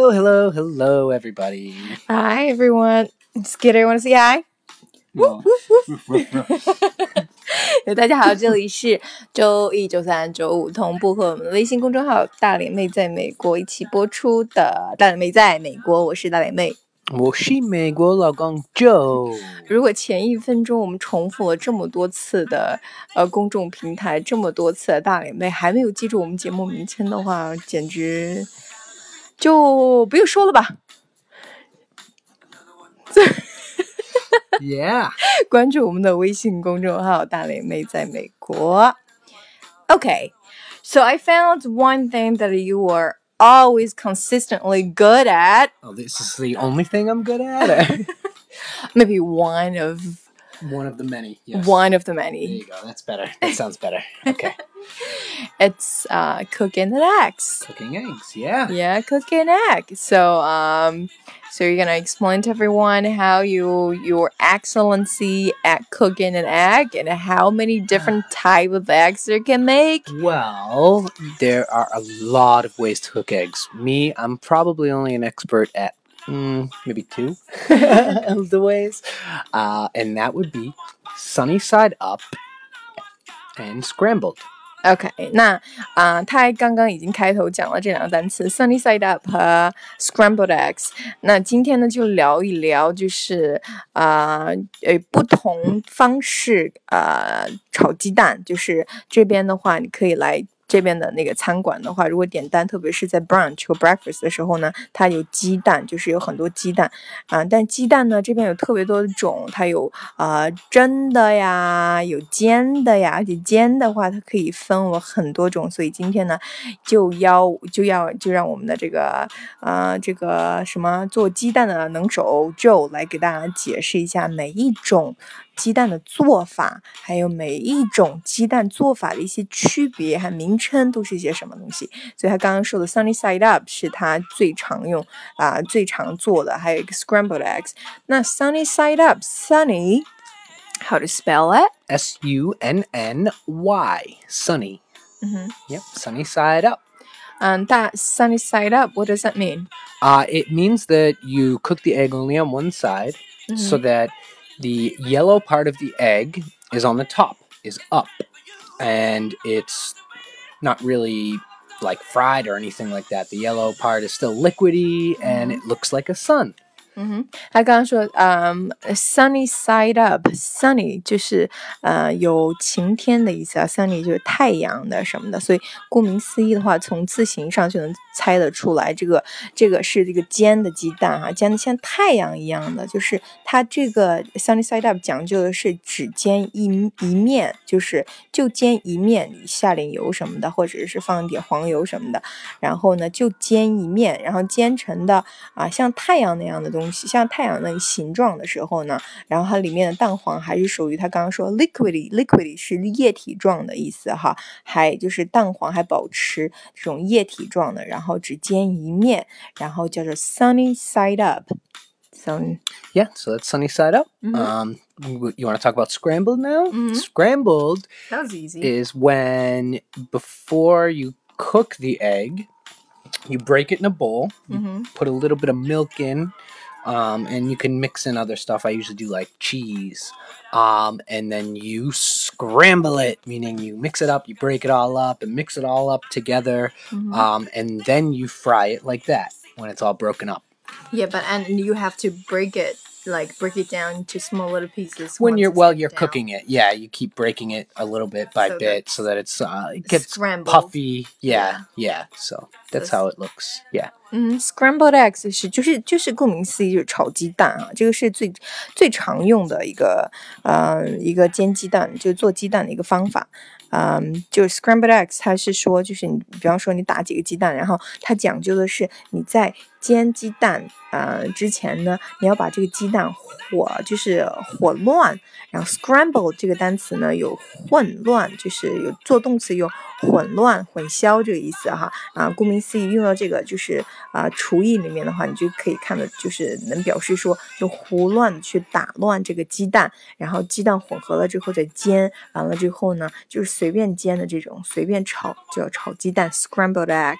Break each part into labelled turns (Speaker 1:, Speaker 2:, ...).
Speaker 1: Hello, hello, hello, everybody.
Speaker 2: Hi everyone. Skidder, want to say hi?
Speaker 1: Well,
Speaker 2: 大家好，这里是周一、周三、周五同步和我们的微信公众号“大脸妹在美国”一起播出的《大脸妹在美国》，我是大脸妹。
Speaker 1: 我是美国老公 Joe。
Speaker 2: 如果前一分钟我们重复了这么多次的呃公众平台，这么多次的大脸妹还没有记住我们节目名称的话，简直 就不用说了吧。
Speaker 1: Yeah.
Speaker 2: 关注我们的微信公众号“大脸妹在美国”。Okay, so I found one thing that you are always consistently good at.
Speaker 1: Oh, this is the only thing I'm good at.
Speaker 2: Maybe one of
Speaker 1: One of the many. Yes.
Speaker 2: one of the
Speaker 1: There
Speaker 2: many.
Speaker 1: you go. That's better. That sounds better. Okay.
Speaker 2: It's uh, cooking an eggs.
Speaker 1: Cooking eggs. Yeah.
Speaker 2: Yeah, cooking egg. So um, so you're gonna explain to everyone how you your excellency at cooking an egg and how many different type of eggs you can make.
Speaker 1: Well, there are a lot of ways to cook eggs. Me, I'm probably only an expert at mm, maybe two of the ways, uh, and that would be sunny side up and scrambled.
Speaker 2: OK，那啊、呃他刚刚已经开头讲了这两个单词 sunny side up 和 scrambled eggs。那今天呢，就聊一聊，就是啊呃不同方式呃炒鸡蛋。就是这边的话，你可以来。这边的那个餐馆的话，如果点单，特别是在 brunch 和 breakfast 的时候呢，它有鸡蛋，就是有很多鸡蛋。啊、但鸡蛋呢，这边有特别多的种，它有啊、蒸的呀，有煎的呀，而且煎的话，它可以分为很多种，所以今天呢，就要就要就让我们的这个呃这个什么做鸡蛋的能手 Joe 来给大家解释一下每一种鸡蛋的做法，还有每一种鸡蛋做法的一些区别，还有名称都是一些什么东西。所以他刚刚说的 sunny side up 是他最常用啊、最常做的，还有一个 scrambled eggs。那 sunny side up sunny how to spell it？
Speaker 1: S U N N Y. Sunny.
Speaker 2: 嗯哼，
Speaker 1: Yep. Sunny side up.
Speaker 2: 嗯，大 sunny side up what does that mean？
Speaker 1: Uh, it means that you cook the egg only on one side so that the yellow part of the egg is on the top, is up. And it's not really like fried or anything like that. The yellow part is still liquidy and it looks like a sun.
Speaker 2: 嗯哼，他刚刚说，嗯，sunny side up，sunny 就是呃有晴天的意思啊，sunny 就是太阳的什么的，所以顾名思义的话，从字形上就能猜得出来，这个这个是这个煎的鸡蛋哈、煎的像太阳一样的，就是它这个 sunny side up 讲究的是只煎一一面，就是就煎一面，下点油什么的，或者是放一点黄油什么的，然后呢就煎一面，然后煎成的啊像太阳那样的东像太阳那个形状的时候呢，然后它里面的蛋黄还是属于它刚刚说 liquidy，liquidy 是液体状的意思哈，还就是蛋黄还保持这种液体状的，然后只煎一面，然后叫做 sunny side up。So
Speaker 1: Yeah, so that's sunny side up.
Speaker 2: Mhm.
Speaker 1: Um, w- you want to talk about scrambled now?
Speaker 2: Mhm.
Speaker 1: Scrambled
Speaker 2: that was easy.
Speaker 1: is when before you cook the egg, you break it in a bowl, you
Speaker 2: hmm
Speaker 1: put a little bit of milk in, um, and you can mix in other stuff. I usually do like cheese, um, and then you scramble it, meaning you mix it up, you break it all up, and mix it all up together,
Speaker 2: hmm
Speaker 1: um, and then you fry it like that when it's all broken up.
Speaker 2: Yeah, but and you have to break it, like break it down into small little pieces.
Speaker 1: when
Speaker 2: once
Speaker 1: you're
Speaker 2: it's
Speaker 1: well
Speaker 2: laid
Speaker 1: you're
Speaker 2: down.
Speaker 1: cooking it yeah you keep breaking it a little bit by
Speaker 2: So
Speaker 1: bit so that it's uh it gets
Speaker 2: scrambled.
Speaker 1: puffy yeah yeah so that's
Speaker 2: So
Speaker 1: how it looks yeah
Speaker 2: 嗯，scrambled eggs 是就是就是顾名思义就是炒鸡蛋啊，这个是最最常用的一个呃一个煎鸡蛋，就是做鸡蛋的一个方法。嗯，就是 scrambled eggs，它是说就是你比方说你打几个鸡蛋，然后它讲究的是你在 煎鸡蛋呃之前呢，你要把这个鸡蛋火就是火乱，然后 scramble 这个单词呢有混乱，就是有做动词有混乱、混淆这个意思哈啊，顾名思义用到这个就是啊厨艺里面的话，你就可以看到就是能表示说就胡乱去打乱这个鸡蛋，然后鸡蛋混合了之后再煎，完了之后呢就是随便煎的这种随便炒就要炒鸡蛋 scrambled eggs。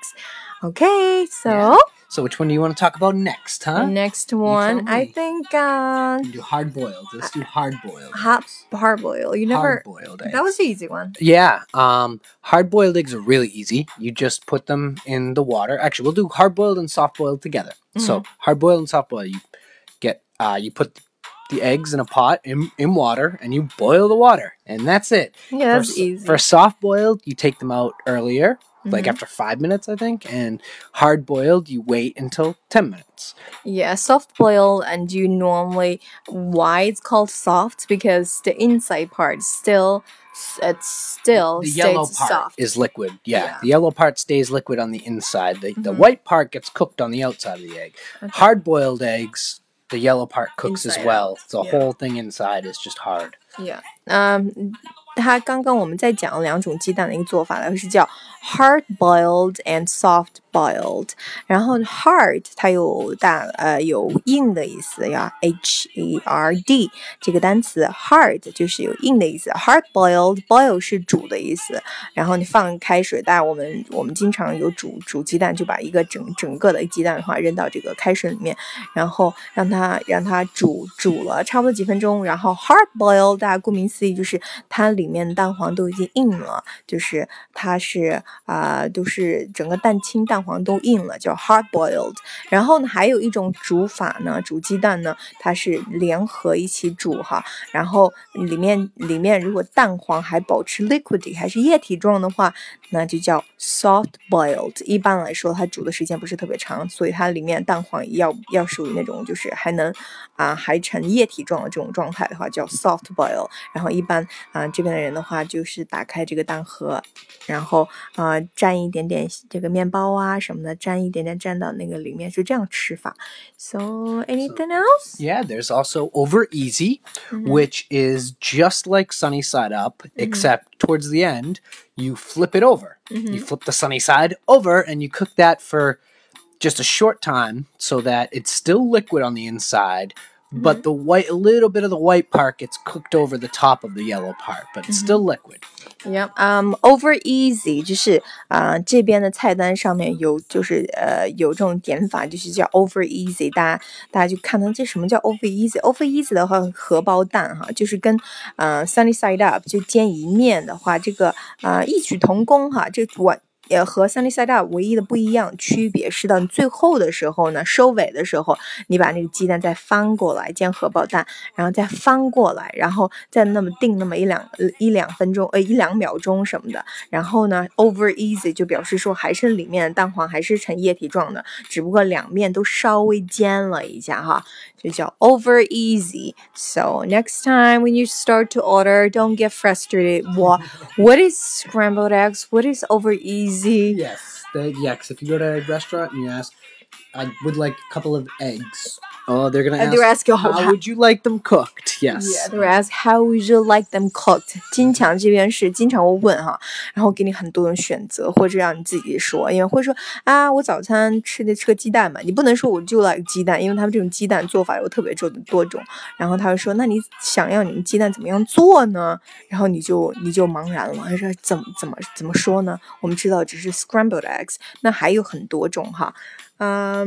Speaker 2: OK，so So
Speaker 1: which one do you want to talk about next, huh?
Speaker 2: Next one, I think uh,
Speaker 1: We do hard boiled. Let's do hard boiled.
Speaker 2: hot hard boil. You never.
Speaker 1: Hard boiled eggs.
Speaker 2: That was the easy one.
Speaker 1: Yeah, um, hard boiled eggs are really easy. You just put them in the water. Actually, we'll do hard boiled and soft boiled together. So hard boiled and soft boiled, you get uh, you put the eggs in a pot in, in water and you boil the water, and that's it.
Speaker 2: Yeah, that's
Speaker 1: for,
Speaker 2: easy.
Speaker 1: For soft boiled, you take them out earlier, like
Speaker 2: Mhm.
Speaker 1: after five minutes, I think, and hard boiled, you wait until ten minutes.
Speaker 2: Yeah, soft boil, and you normally why it's called soft because the inside part still it's still
Speaker 1: the yellow part
Speaker 2: soft.
Speaker 1: is liquid. Yeah,
Speaker 2: Yeah.
Speaker 1: the yellow part stays liquid on the inside. The, the
Speaker 2: Mhm.
Speaker 1: white part gets cooked on the outside of the egg.
Speaker 2: Okay.
Speaker 1: Hard boiled eggs, the yellow part cooks
Speaker 2: Inside
Speaker 1: as well.
Speaker 2: out,
Speaker 1: The
Speaker 2: yeah.
Speaker 1: whole thing inside is just hard.
Speaker 2: Yeah，嗯，它刚刚我们在讲两种鸡蛋的一个做法，它是叫 hard boiled and soft boiled。然后 hard 它有大呃有硬的意思呀，h e r d 这个单词 hard 就是有硬的意思，hard boiled boil 是煮的意思。然后你放开水，大家我们我们经常有煮煮鸡蛋，就把一个整整个的鸡蛋的话扔到这个开水里面，然后让它让它煮煮了差不多几分钟，然后 hard boiled 大家顾名思义就是它里面蛋黄都已经硬了，就是它是啊、都是整个蛋清蛋黄都硬了，叫 hard boiled。然后呢，还有一种煮法呢，煮鸡蛋呢，它是联合一起煮哈，然后里面里面如果蛋黄还保持 liquid 还是液体状的话，那就叫 soft boiled。一般来说，它煮的时间不是特别长，所以它里面蛋黄要要属于那种就是还能啊、还呈液体状的这种状态的话，叫 soft boil。然后一般啊、这边的人的话，就是打开这个蛋盒，然后啊、蘸一点点这个面包啊什么的，蘸一点点蘸到那个里面，是这样吃法。So anything else？
Speaker 1: Yeah, there's also over easy, which is just like sunny side up, except towards the end, you flip it over. You mm-hmm. flip the sunny side over and you cook that for just a short time so that it's still liquid on the inside, but the white, a little bit of the white part gets cooked over the top of the yellow part, but it's still liquid.
Speaker 2: Yeah, um, over easy 就是啊、这边的菜单上面有就是呃有这种点法，就是叫 over easy，大家大家就看到这什么叫 over easy？over easy 的话，荷包蛋哈，就是跟呃 sunny side up 就煎一面的话，这个啊、呃异曲同工哈，这完。 呃，和 Sunny Side Up 唯一的不一样区别是到最后的时候呢，收尾的时候，你把那个鸡蛋再翻过来煎荷包蛋，然后再翻过来，然后再那么定那么一两呃一两分钟，呃一两秒钟什么的。然后呢，over easy 就表示说还是里面的蛋黄还是呈液体状的，只不过两面都稍微煎了一下哈，就叫 over easy。So next time when you start to order, don't get frustrated. What what is scrambled eggs? What is over easy?
Speaker 1: Yes, the, yeah. Because if you go to a restaurant and you ask, I would like a couple of eggs. Oh, they're gonna
Speaker 2: And
Speaker 1: ask,
Speaker 2: they're asking
Speaker 1: how
Speaker 2: how-
Speaker 1: would you like them cooked? Yes.
Speaker 2: Yeah, they ask how would you like them cooked？经常这边是经常会问哈，然后给你很多种选择，或者让你自己说，因为会说啊，我早餐吃的吃个鸡蛋嘛，你不能说我就 like 鸡蛋，因为他们这种鸡蛋做法有特别多多种，然后他会说，那你想要你们鸡蛋怎么样做呢？然后你就你就茫然了，他说怎么怎么怎么说呢？我们知道只是 scrambled eggs，那还有很多种哈，嗯、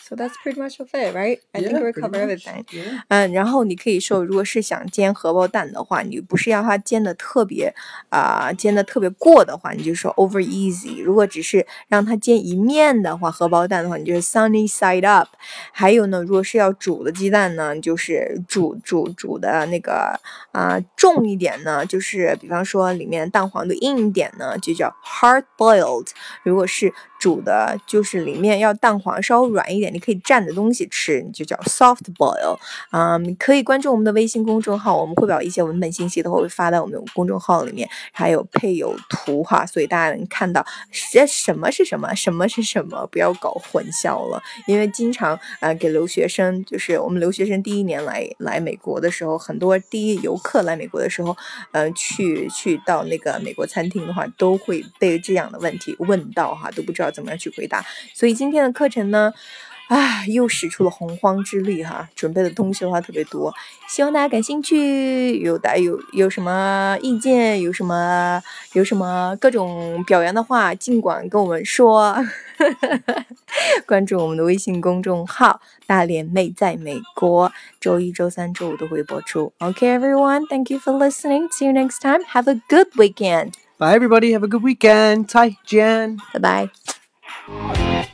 Speaker 2: So that's pretty much of it, right? I think we cover everything. 嗯，然后你可以说，如果是想煎荷包蛋的话，你不是要它煎的特别啊、煎的特别过的话，你就说 over easy。如果只是让它煎一面的话，荷包蛋的话，你就是 sunny side up。还有呢，如果是要煮的鸡蛋呢，就是煮煮煮的那个啊、重一点呢，就是比方说里面蛋黄的硬一点呢，就叫 hard boiled。如果是煮的，就是里面要蛋黄稍微软一点，你可以蘸着东西吃，你就叫 soft boil。嗯，可以关注我们的微信公众号，我们会把一些文本信息都会发在我们公众号里面，还有配有图哈，所以大家能看到这什么是什么，什么是什么，不要搞混淆了。因为经常呃给留学生，就是我们留学生第一年来来美国的时候，很多第一游客来美国的时候，呃去去到那个美国餐厅的话，都会被这样的问题问到哈，都不知道怎么样去回答？所以今天的课程呢，啊，又使出了洪荒之力哈，准备的东西的话特别多，希望大家感兴趣，有大有有什么意见，有什么有什么各种表扬的话，尽管跟我们说。关注我们的微信公众号，大脸妹在美国，周一周三周五都会播出。OK everyone，thank you for listening，see you next time，have a good weekend。
Speaker 1: Bye, everybody. Have a good weekend. Tai Jen.
Speaker 2: Bye bye.